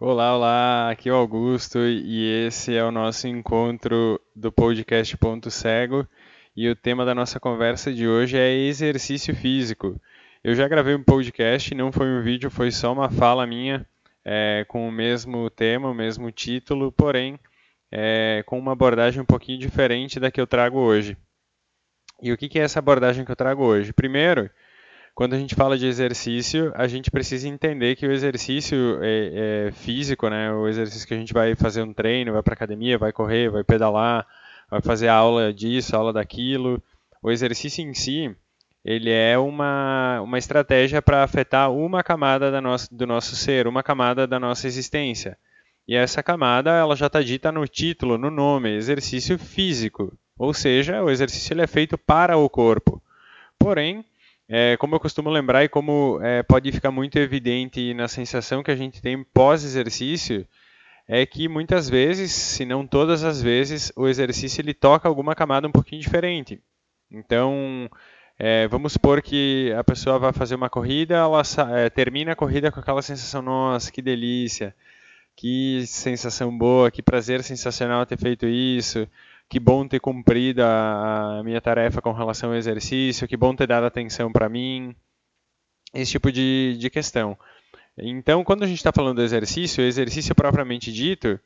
Olá, olá, aqui é o Augusto e esse é o nosso encontro do podcast Ponto Cego e o tema da nossa conversa de hoje é exercício físico. Eu já gravei um podcast, não foi um vídeo, foi só uma fala minha é, com o mesmo tema, o mesmo título, porém é, com uma abordagem um pouquinho diferente da que eu trago hoje. E o que é essa abordagem que eu trago hoje? Primeiro, quando a gente fala de exercício, a gente precisa entender que o exercício é, é físico, né? O exercício que a gente vai fazer um treino, vai para academia, vai correr, vai pedalar, vai fazer aula disso, aula daquilo. O exercício em si, ele é uma, uma estratégia para afetar uma camada da nossa, do nosso ser, uma camada da nossa existência. E essa camada, ela já está dita no título, no nome, exercício físico. Ou seja, o exercício ele é feito para o corpo. Porém, é, como eu costumo lembrar e como é, pode ficar muito evidente na sensação que a gente tem pós-exercício, é que muitas vezes, se não todas as vezes, o exercício ele toca alguma camada um pouquinho diferente. Então, é, vamos supor que a pessoa vai fazer uma corrida, ela é, termina a corrida com aquela sensação, nossa, que delícia, que sensação boa, que prazer sensacional ter feito isso que bom ter cumprido a, minha tarefa com relação ao exercício, que bom ter dado atenção para mim, esse tipo de, de questão. Então, quando a gente está falando do exercício, o exercício propriamente dito,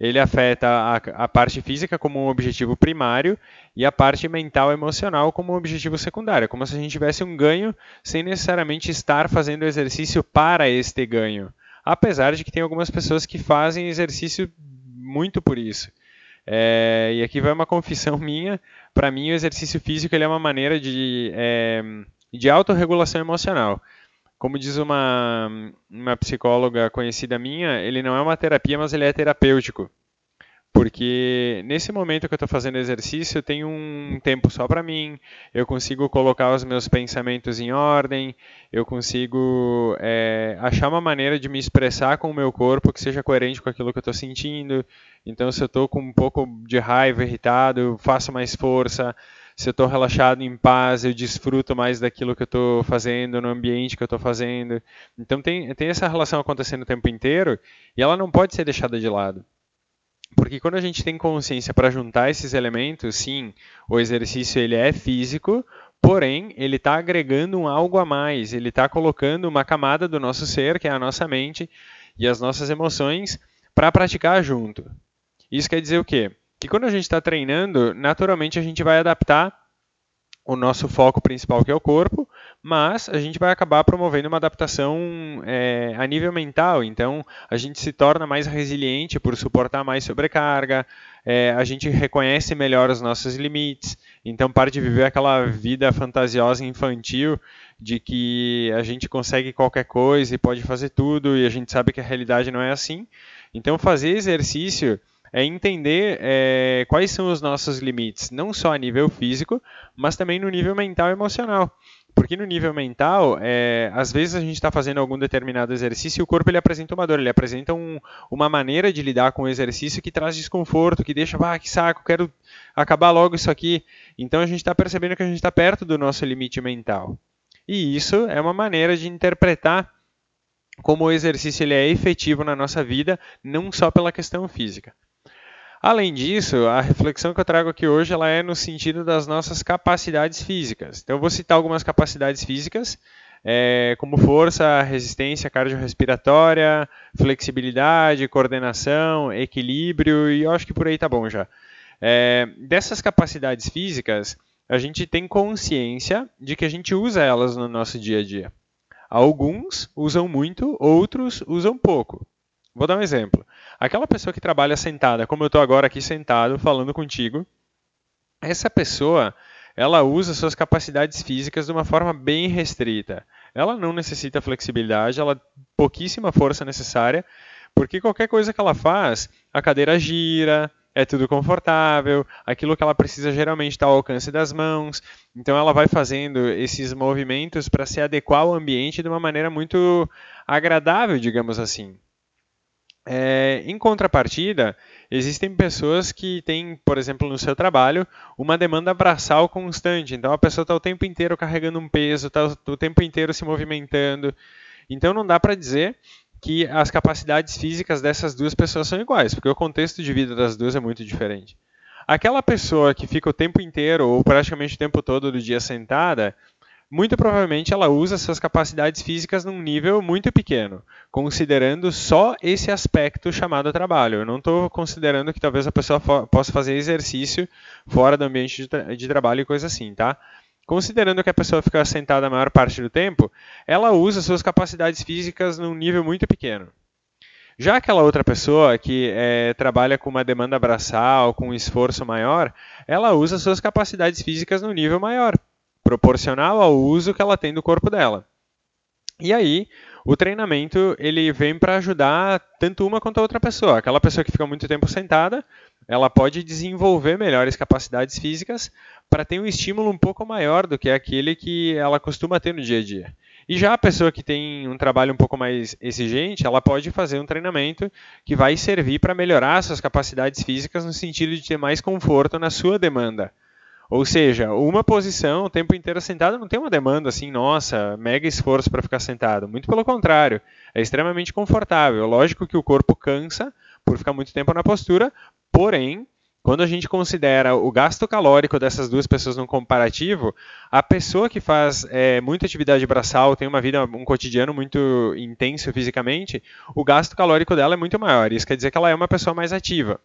ele afeta a, a, parte física como um objetivo primário e a parte mental e emocional como um objetivo secundário, como se a gente tivesse um ganho sem necessariamente estar fazendo exercício para este ganho. Apesar de que tem algumas pessoas que fazem exercício muito por isso. É, e aqui vai uma confissão minha. Para mim, o exercício físico ele é uma maneira de, é, de autorregulação emocional. Como diz uma, uma psicóloga conhecida minha, ele não é uma terapia, mas ele é terapêutico. Porque nesse momento que eu estou fazendo exercício, eu tenho um tempo só para mim, eu consigo colocar os meus pensamentos em ordem, eu consigo é, achar uma maneira de me expressar com o meu corpo que seja coerente com aquilo que eu estou sentindo. Então, se eu estou com um pouco de raiva, irritado, faço mais força. Se eu estou relaxado, em paz, eu desfruto mais daquilo que eu estou fazendo, no ambiente que eu estou fazendo. Então, tem, tem essa relação acontecendo o tempo inteiro e ela não pode ser deixada de lado. Porque quando a gente tem consciência para juntar esses elementos, sim, o exercício ele é físico, porém ele está agregando um algo a mais, ele está colocando uma camada do nosso ser, que é a nossa mente e as nossas emoções, para praticar junto. Isso quer dizer o quê? Que quando a gente está treinando, naturalmente a gente vai adaptar o nosso foco principal, que é o corpo, mas a gente vai acabar promovendo uma adaptação é, a nível mental. Então, a gente se torna mais resiliente por suportar mais sobrecarga, é, a gente reconhece melhor os nossos limites, então para de viver aquela vida fantasiosa infantil de que a gente consegue qualquer coisa e pode fazer tudo e a gente sabe que a realidade não é assim. Então, fazer exercício é entender é, quais são os nossos limites, não só a nível físico, mas também no nível mental e emocional. Porque no nível mental, é, às vezes a gente está fazendo algum determinado exercício e o corpo ele apresenta uma dor, ele apresenta um, uma maneira de lidar com o exercício que traz desconforto, que deixa, ah, que saco, quero acabar logo isso aqui. Então a gente está percebendo que a gente está perto do nosso limite mental. E isso é uma maneira de interpretar como o exercício ele é efetivo na nossa vida, não só pela questão física. Além disso, a reflexão que eu trago aqui hoje ela é no sentido das nossas capacidades físicas. Então, eu vou citar algumas capacidades físicas, é, como força, resistência cardiorrespiratória, flexibilidade, coordenação, equilíbrio, e eu acho que por aí tá bom já. É, dessas capacidades físicas, a gente tem consciência de que a gente usa elas no nosso dia a dia. Alguns usam muito, outros usam pouco. Vou dar um exemplo. Aquela pessoa que trabalha sentada, como eu estou agora aqui sentado falando contigo, essa pessoa ela usa suas capacidades físicas de uma forma bem restrita. Ela não necessita flexibilidade, ela pouquíssima força necessária, porque qualquer coisa que ela faz, a cadeira gira, é tudo confortável, aquilo que ela precisa geralmente está ao alcance das mãos. Então ela vai fazendo esses movimentos para se adequar ao ambiente de uma maneira muito agradável, digamos assim. É, em contrapartida, existem pessoas que têm, por exemplo, no seu trabalho, uma demanda braçal constante. Então a pessoa está o tempo inteiro carregando um peso, está o tempo inteiro se movimentando. Então não dá para dizer que as capacidades físicas dessas duas pessoas são iguais, porque o contexto de vida das duas é muito diferente. Aquela pessoa que fica o tempo inteiro ou praticamente o tempo todo do dia sentada, muito provavelmente ela usa suas capacidades físicas num nível muito pequeno, considerando só esse aspecto chamado trabalho. Eu não estou considerando que talvez a pessoa possa fazer exercício fora do ambiente de, tra de trabalho e coisa assim, tá? Considerando que a pessoa fica sentada a maior parte do tempo, ela usa suas capacidades físicas num nível muito pequeno. Já aquela outra pessoa que é, trabalha com uma demanda braçal, com um esforço maior, ela usa suas capacidades físicas no nível maior proporcional ao uso que ela tem do corpo dela. E aí, o treinamento ele vem para ajudar tanto uma quanto a outra pessoa. Aquela pessoa que fica muito tempo sentada, ela pode desenvolver melhores capacidades físicas para ter um estímulo um pouco maior do que aquele que ela costuma ter no dia a dia. E já a pessoa que tem um trabalho um pouco mais exigente, ela pode fazer um treinamento que vai servir para melhorar suas capacidades físicas no sentido de ter mais conforto na sua demanda. Ou seja, uma posição o tempo inteiro sentado não tem uma demanda assim, nossa, mega esforço para ficar sentado. Muito pelo contrário, é extremamente confortável. Lógico que o corpo cansa por ficar muito tempo na postura, porém, quando a gente considera o gasto calórico dessas duas pessoas num comparativo, a pessoa que faz é, muita atividade braçal, tem uma vida, um cotidiano muito intenso fisicamente, o gasto calórico dela é muito maior. Isso quer dizer que ela é uma pessoa mais ativa.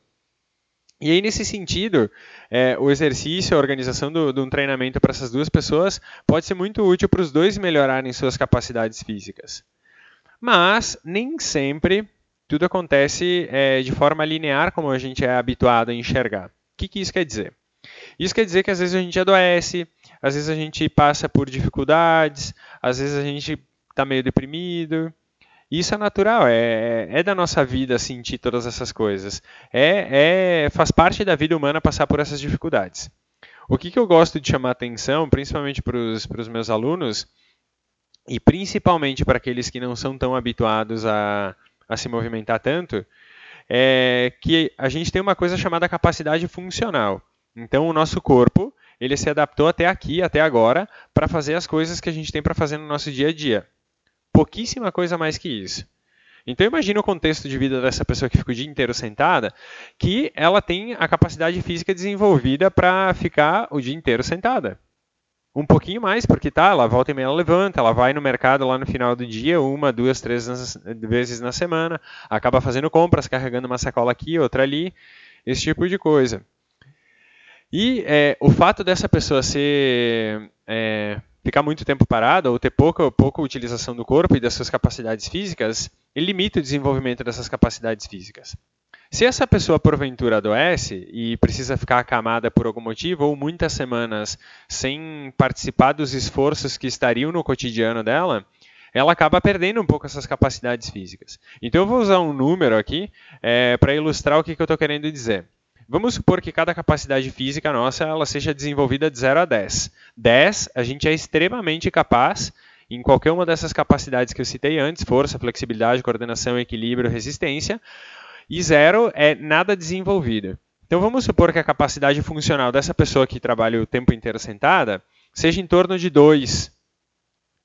E aí, nesse sentido, é, o exercício, a organização de um treinamento para essas duas pessoas pode ser muito útil para os dois melhorarem suas capacidades físicas. Mas nem sempre tudo acontece é, de forma linear, como a gente é habituado a enxergar. O que, que isso quer dizer? Isso quer dizer que às vezes a gente adoece, às vezes a gente passa por dificuldades, às vezes a gente está meio deprimido, isso é natural, é, é da nossa vida sentir todas essas coisas. É, é faz parte da vida humana passar por essas dificuldades. O que, que eu gosto de chamar atenção, principalmente para os meus alunos, e principalmente para aqueles que não são tão habituados a, a se movimentar tanto, é que a gente tem uma coisa chamada capacidade funcional. Então, o nosso corpo ele se adaptou até aqui, até agora, para fazer as coisas que a gente tem para fazer no nosso dia a dia pouquíssima coisa mais que isso. Então imagine o contexto de vida dessa pessoa que fica o dia inteiro sentada, que ela tem a capacidade física desenvolvida para ficar o dia inteiro sentada. Um pouquinho mais, porque tá, ela volta e meia ela levanta, ela vai no mercado lá no final do dia, uma, duas, três vezes na semana, acaba fazendo compras, carregando uma sacola aqui, outra ali, esse tipo de coisa. E é, o fato dessa pessoa ser é, ficar muito tempo parado ou ter pouca, pouca utilização do corpo e das suas capacidades físicas, ele limita o desenvolvimento dessas capacidades físicas. Se essa pessoa porventura adoece e precisa ficar acamada por algum motivo ou muitas semanas sem participar dos esforços que estariam no cotidiano dela, ela acaba perdendo um pouco essas capacidades físicas. Então eu vou usar um número aqui é, para ilustrar o que, que eu estou querendo dizer. Vamos supor que cada capacidade física nossa ela seja desenvolvida de 0 a 10. 10, a gente é extremamente capaz em qualquer uma dessas capacidades que eu citei antes, força, flexibilidade, coordenação, equilíbrio, resistência, e 0 é nada desenvolvido. Então vamos supor que a capacidade funcional dessa pessoa que trabalha o tempo inteiro sentada seja em torno de 2.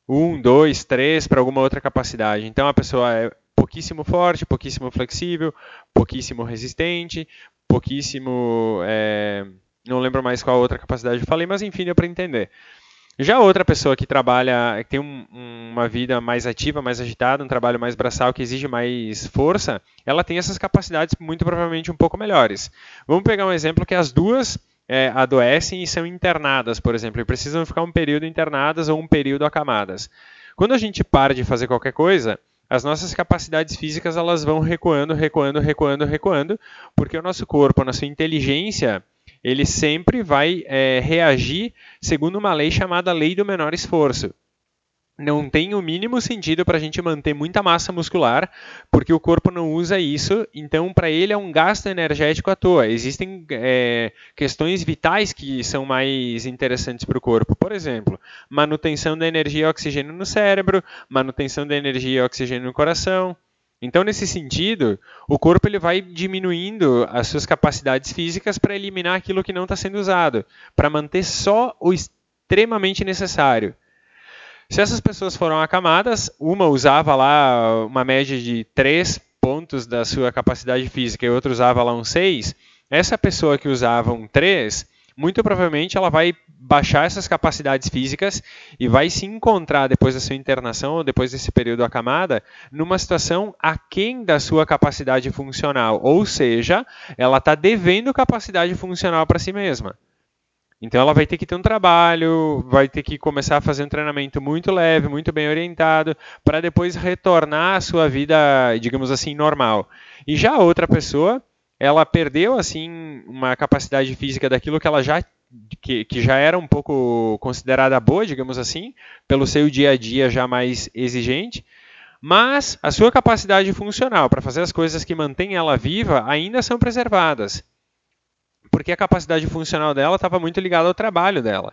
1, 2, 3 para alguma outra capacidade. Então a pessoa é pouquíssimo forte, pouquíssimo flexível, pouquíssimo resistente, pouquíssimo. É, não lembro mais qual outra capacidade eu falei, mas enfim, deu para entender. Já outra pessoa que trabalha, que tem um, uma vida mais ativa, mais agitada, um trabalho mais braçal, que exige mais força, ela tem essas capacidades muito provavelmente um pouco melhores. Vamos pegar um exemplo que as duas é, adoecem e são internadas, por exemplo, e precisam ficar um período internadas ou um período acamadas. Quando a gente para de fazer qualquer coisa, as nossas capacidades físicas elas vão recuando, recuando, recuando, recuando, porque o nosso corpo, a nossa inteligência, ele sempre vai é, reagir segundo uma lei chamada lei do menor esforço não tem o mínimo sentido para a gente manter muita massa muscular, porque o corpo não usa isso, então para ele é um gasto energético à toa. Existem é, questões vitais que são mais interessantes para o corpo, por exemplo, manutenção da energia e oxigênio no cérebro, manutenção da energia e oxigênio no coração. Então, nesse sentido, o corpo ele vai diminuindo as suas capacidades físicas para eliminar aquilo que não está sendo usado, para manter só o extremamente necessário. Se essas pessoas foram acamadas, uma usava lá uma média de 3 pontos da sua capacidade física e outra usava lá um 6, essa pessoa que usava um 3, muito provavelmente ela vai baixar essas capacidades físicas e vai se encontrar depois da sua internação ou depois desse período acamada numa situação aquém da sua capacidade funcional, ou seja, ela está devendo capacidade funcional para si mesma. Então ela vai ter que ter um trabalho, vai ter que começar a fazer um treinamento muito leve, muito bem orientado, para depois retornar à sua vida, digamos assim, normal. E já a outra pessoa, ela perdeu assim uma capacidade física daquilo que ela já que, que já era um pouco considerada boa, digamos assim, pelo seu dia a dia já mais exigente, mas a sua capacidade funcional para fazer as coisas que mantêm ela viva ainda são preservadas porque a capacidade funcional dela estava muito ligada ao trabalho dela.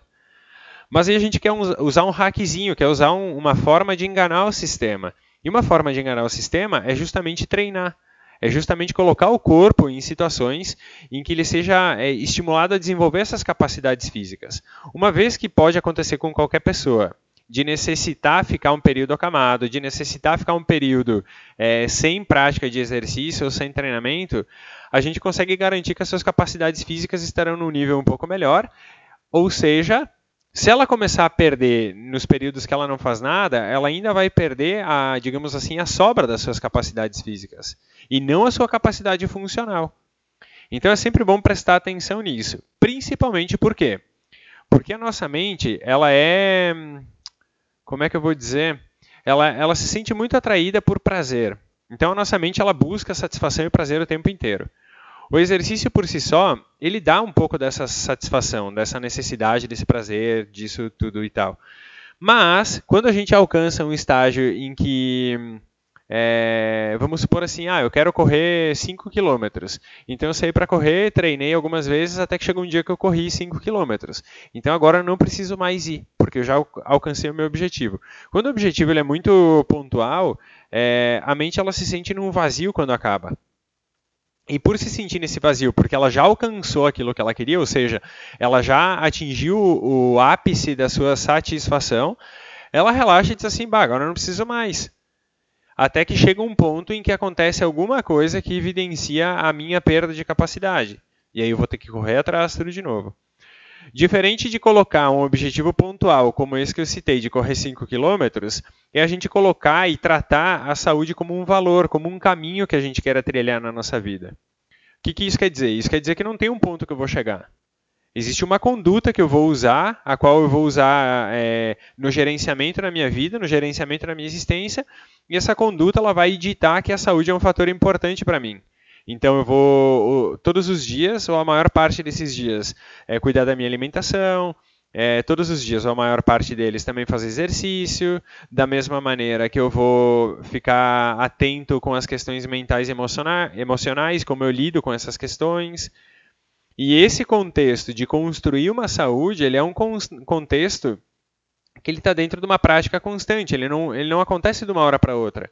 Mas aí a gente quer usar um hackzinho, quer usar um, uma forma de enganar o sistema. E uma forma de enganar o sistema é justamente treinar. É justamente colocar o corpo em situações em que ele seja é, estimulado a desenvolver essas capacidades físicas. Uma vez que pode acontecer com qualquer pessoa de necessitar ficar um período acamado, de necessitar ficar um período é, sem prática de exercício ou sem treinamento, a gente consegue garantir que as suas capacidades físicas estarão num nível um pouco melhor. Ou seja, se ela começar a perder nos períodos que ela não faz nada, ela ainda vai perder a, digamos assim, a sobra das suas capacidades físicas e não a sua capacidade funcional. Então é sempre bom prestar atenção nisso, principalmente por quê? Porque a nossa mente, ela é como é que eu vou dizer? Ela, ela se sente muito atraída por prazer. Então a nossa mente ela busca satisfação e prazer o tempo inteiro. O exercício por si só, ele dá um pouco dessa satisfação, dessa necessidade, desse prazer, disso tudo e tal. Mas, quando a gente alcança um estágio em que é, vamos supor assim, ah, eu quero correr 5 km. Então eu saí para correr, treinei algumas vezes até que chegou um dia que eu corri 5 km. Então agora eu não preciso mais ir, porque eu já alcancei o meu objetivo. Quando o objetivo ele é muito pontual, é, a mente ela se sente num vazio quando acaba. E por se sentir nesse vazio, porque ela já alcançou aquilo que ela queria, ou seja, ela já atingiu o ápice da sua satisfação, ela relaxa e diz assim, bah, agora eu não preciso mais até que chega um ponto em que acontece alguma coisa que evidencia a minha perda de capacidade. E aí eu vou ter que correr atrás tudo de novo. Diferente de colocar um objetivo pontual, como esse que eu citei, de correr 5 km, é a gente colocar e tratar a saúde como um valor, como um caminho que a gente quer trilhar na nossa vida. O que, que isso quer dizer? Isso quer dizer que não tem um ponto que eu vou chegar. Existe uma conduta que eu vou usar, a qual eu vou usar é, no gerenciamento da minha vida, no gerenciamento da minha existência, e essa conduta ela vai ditar que a saúde é um fator importante para mim. Então eu vou todos os dias, ou a maior parte desses dias, é, cuidar da minha alimentação, é, todos os dias, ou a maior parte deles, também fazer exercício, da mesma maneira que eu vou ficar atento com as questões mentais e emocionais, como eu lido com essas questões. E esse contexto de construir uma saúde, ele é um contexto que ele está dentro de uma prática constante, ele não, ele não acontece de uma hora para outra.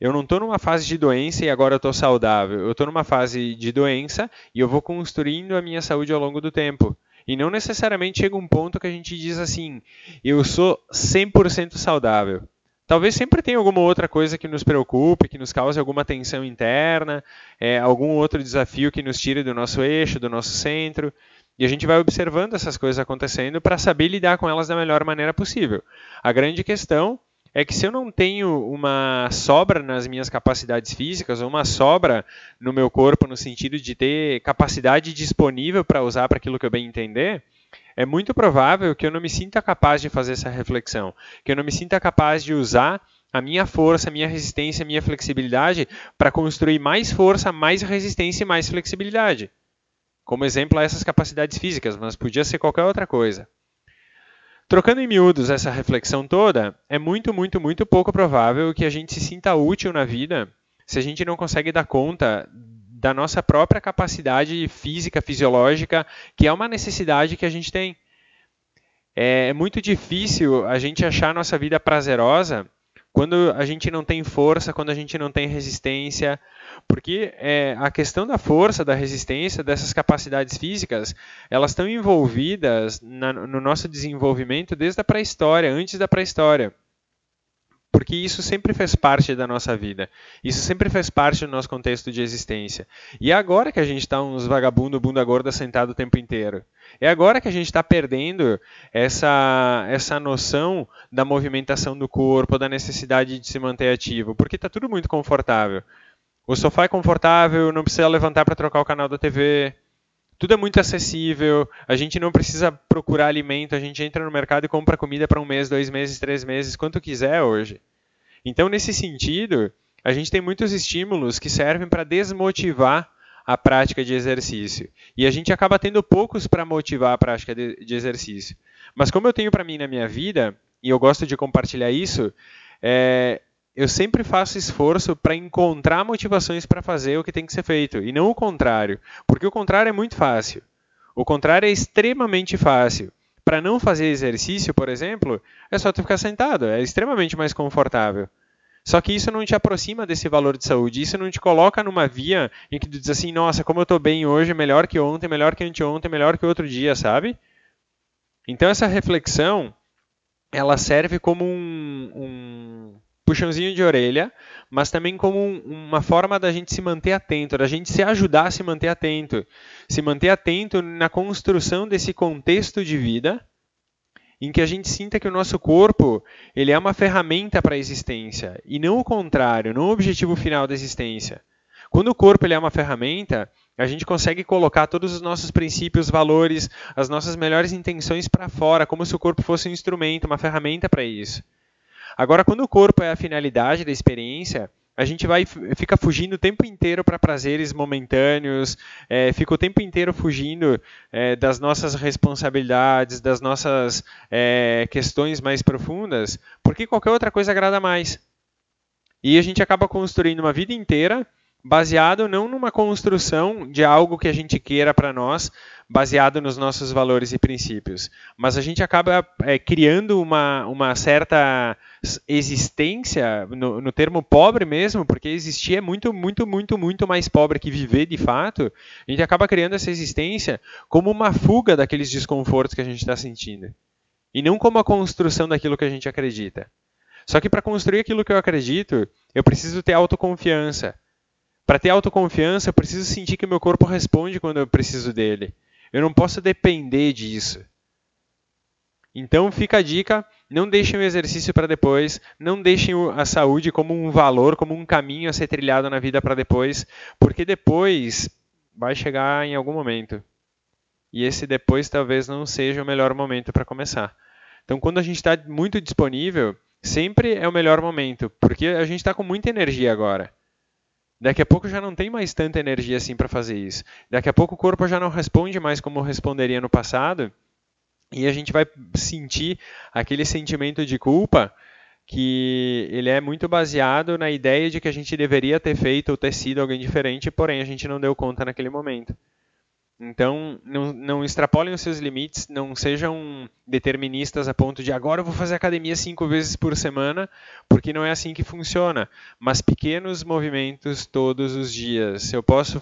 Eu não estou numa fase de doença e agora estou saudável. Eu estou numa fase de doença e eu vou construindo a minha saúde ao longo do tempo. E não necessariamente chega um ponto que a gente diz assim, eu sou 100% saudável. Talvez sempre tenha alguma outra coisa que nos preocupe, que nos cause alguma tensão interna, é, algum outro desafio que nos tire do nosso eixo, do nosso centro. E a gente vai observando essas coisas acontecendo para saber lidar com elas da melhor maneira possível. A grande questão é que se eu não tenho uma sobra nas minhas capacidades físicas, ou uma sobra no meu corpo no sentido de ter capacidade disponível para usar para aquilo que eu bem entender, é muito provável que eu não me sinta capaz de fazer essa reflexão, que eu não me sinta capaz de usar a minha força, a minha resistência, a minha flexibilidade para construir mais força, mais resistência e mais flexibilidade. Como exemplo, essas capacidades físicas, mas podia ser qualquer outra coisa. Trocando em miúdos essa reflexão toda, é muito, muito, muito pouco provável que a gente se sinta útil na vida se a gente não consegue dar conta da nossa própria capacidade física, fisiológica, que é uma necessidade que a gente tem. É muito difícil a gente achar a nossa vida prazerosa quando a gente não tem força, quando a gente não tem resistência, Porque é, a questão da força, da resistência, dessas capacidades físicas, elas estão envolvidas na, no nosso desenvolvimento desde a pré-história, antes da pré-história porque isso sempre fez parte da nossa vida. Isso sempre fez parte do nosso contexto de existência. E é agora que a gente está uns vagabundo bunda gorda sentado o tempo inteiro. É agora que a gente está perdendo essa, essa noção da movimentação do corpo, da necessidade de se manter ativo, porque está tudo muito confortável. O sofá é confortável, não precisa levantar para trocar o canal da TV, tudo é muito acessível, a gente não precisa procurar alimento, a gente entra no mercado e compra comida para um mês, dois meses, três meses, quanto quiser hoje. Então, nesse sentido, a gente tem muitos estímulos que servem para desmotivar a prática de exercício. E a gente acaba tendo poucos para motivar a prática de, de, exercício. Mas como eu tenho para mim na minha vida, e eu gosto de compartilhar isso, é, eu sempre faço esforço para encontrar motivações para fazer o que tem que ser feito, e não o contrário, porque o contrário é muito fácil. O contrário é extremamente fácil. Para não fazer exercício, por exemplo, é só tu ficar sentado, é extremamente mais confortável. Só que isso não te aproxima desse valor de saúde, isso não te coloca numa via em que tu diz assim, nossa, como eu estou bem hoje, melhor que ontem, melhor que anteontem, melhor que outro dia, sabe? Então essa reflexão, ela serve como um, um puxãozinho de orelha, mas também como um, uma forma da gente se manter atento, da gente se ajudar a se manter atento, se manter atento na construção desse contexto de vida em que a gente sinta que o nosso corpo ele é uma ferramenta para a existência e não o contrário, não o objetivo final da existência. Quando o corpo ele é uma ferramenta, a gente consegue colocar todos os nossos princípios, valores, as nossas melhores intenções para fora, como se o corpo fosse um instrumento, uma ferramenta para isso. Agora, quando o corpo é a finalidade da experiência, a gente vai fica fugindo o tempo inteiro para prazeres momentâneos, é, fica o tempo inteiro fugindo é, das nossas responsabilidades, das nossas é, questões mais profundas, porque qualquer outra coisa agrada mais. E a gente acaba construindo uma vida inteira baseado não numa construção de algo que a gente queira para nós, baseado nos nossos valores e princípios, mas a gente acaba é, criando uma, uma certa existência, no, no, termo pobre mesmo, porque existir é muito, muito, muito, muito mais pobre que viver de fato, a gente acaba criando essa existência como uma fuga daqueles desconfortos que a gente está sentindo, e não como a construção daquilo que a gente acredita. Só que para construir aquilo que eu acredito, eu preciso ter autoconfiança, para ter autoconfiança, eu preciso sentir que meu corpo responde quando eu preciso dele. Eu não posso depender disso. Então fica a dica, não deixem o exercício para depois, não deixem a saúde como um valor, como um caminho a ser trilhado na vida para depois, porque depois vai chegar em algum momento. E esse depois talvez não seja o melhor momento para começar. Então quando a gente está muito disponível, sempre é o melhor momento, porque a gente está com muita energia agora. Daqui a pouco já não tem mais tanta energia assim para fazer isso. Daqui a pouco o corpo já não responde mais como responderia no passado. E a gente vai sentir aquele sentimento de culpa que ele é muito baseado na ideia de que a gente deveria ter feito ou ter sido alguém diferente, porém a gente não deu conta naquele momento. Então, não, não, extrapolem os seus limites, não sejam deterministas a ponto de agora eu vou fazer academia cinco vezes por semana, porque não é assim que funciona. Mas pequenos movimentos todos os dias. Se eu posso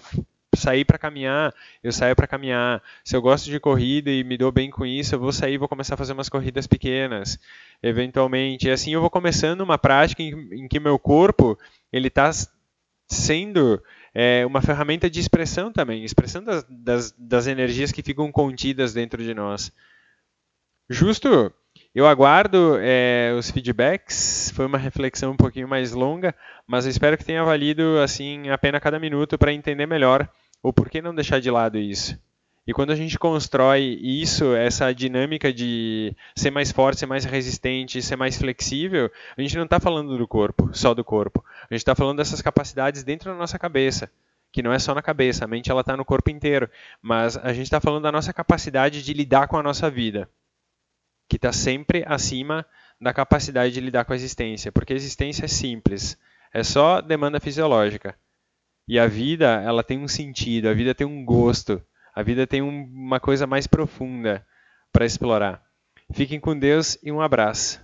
sair para caminhar, eu saio para caminhar. Se eu gosto de corrida e me dou bem com isso, eu vou sair e vou começar a fazer umas corridas pequenas, eventualmente. E assim eu vou começando uma prática em, em que meu corpo ele está sendo é, uma ferramenta de expressão também, expressão das, das, das energias que ficam contidas dentro de nós. Justo, eu aguardo é, os feedbacks. Foi uma reflexão um pouquinho mais longa, mas eu espero que tenha valido assim a pena cada minuto para entender melhor o porquê não deixar de lado isso. E quando a gente constrói isso, essa dinâmica de ser mais forte, ser mais resistente, ser mais flexível, a gente não está falando do corpo, só do corpo. A gente está falando dessas capacidades dentro da nossa cabeça, que não é só na cabeça, a mente ela está no corpo inteiro. Mas a gente está falando da nossa capacidade de lidar com a nossa vida, que está sempre acima da capacidade de lidar com a existência, porque a existência é simples, é só demanda fisiológica. E a vida, ela tem um sentido, a vida tem um gosto. A vida tem um, uma coisa mais profunda para explorar. Fiquem com Deus e um abraço.